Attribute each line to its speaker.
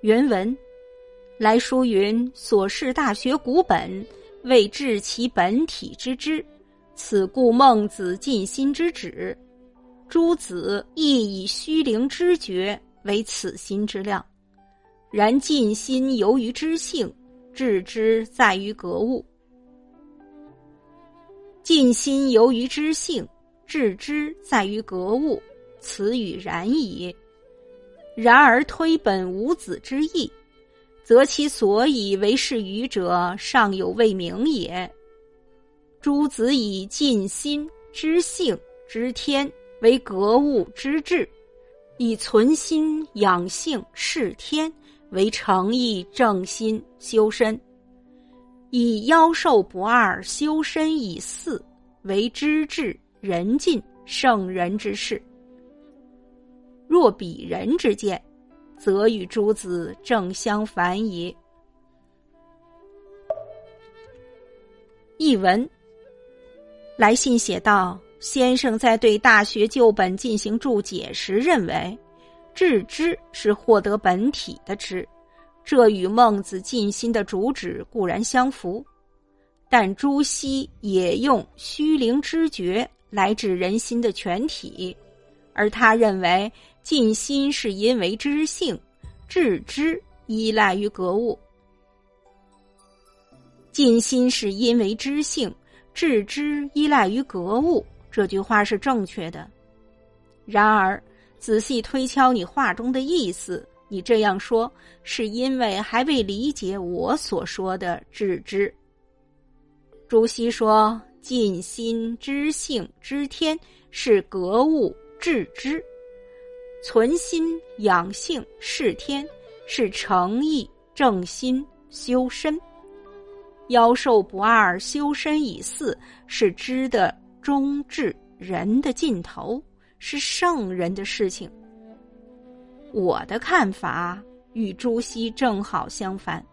Speaker 1: 原文来书云：“所示大学古本，为治其本体之知，此故孟子尽心之旨。诸子亦以虚灵知觉为此心之量。然尽心由于知性，致知在于格物。尽心由于知性，致知在于格物。此语然矣。”然而推本无子之意，则其所以为是愚者，尚有未明也。诸子以尽心知性知天为格物之志，以存心养性事天为诚意正心修身，以妖兽不二修身以四为知至仁尽圣人之事。若彼人之见，则与诸子正相反矣。译文：来信写道：先生在对《大学》旧本进行注解时，认为“致知”是获得本体的知，这与孟子尽心的主旨固然相符。但朱熹也用“虚灵知觉”来指人心的全体，而他认为。尽心是因为知性，致知依赖于格物。尽心是因为知性，致知依赖于格物。这句话是正确的。然而，仔细推敲你话中的意思，你这样说是因为还未理解我所说的致知。朱熹说：“尽心知性知天是格物致知。”存心养性是天，是诚意正心修身；妖兽不二修身以四，是知的终至人的尽头，是圣人的事情。我的看法与朱熹正好相反。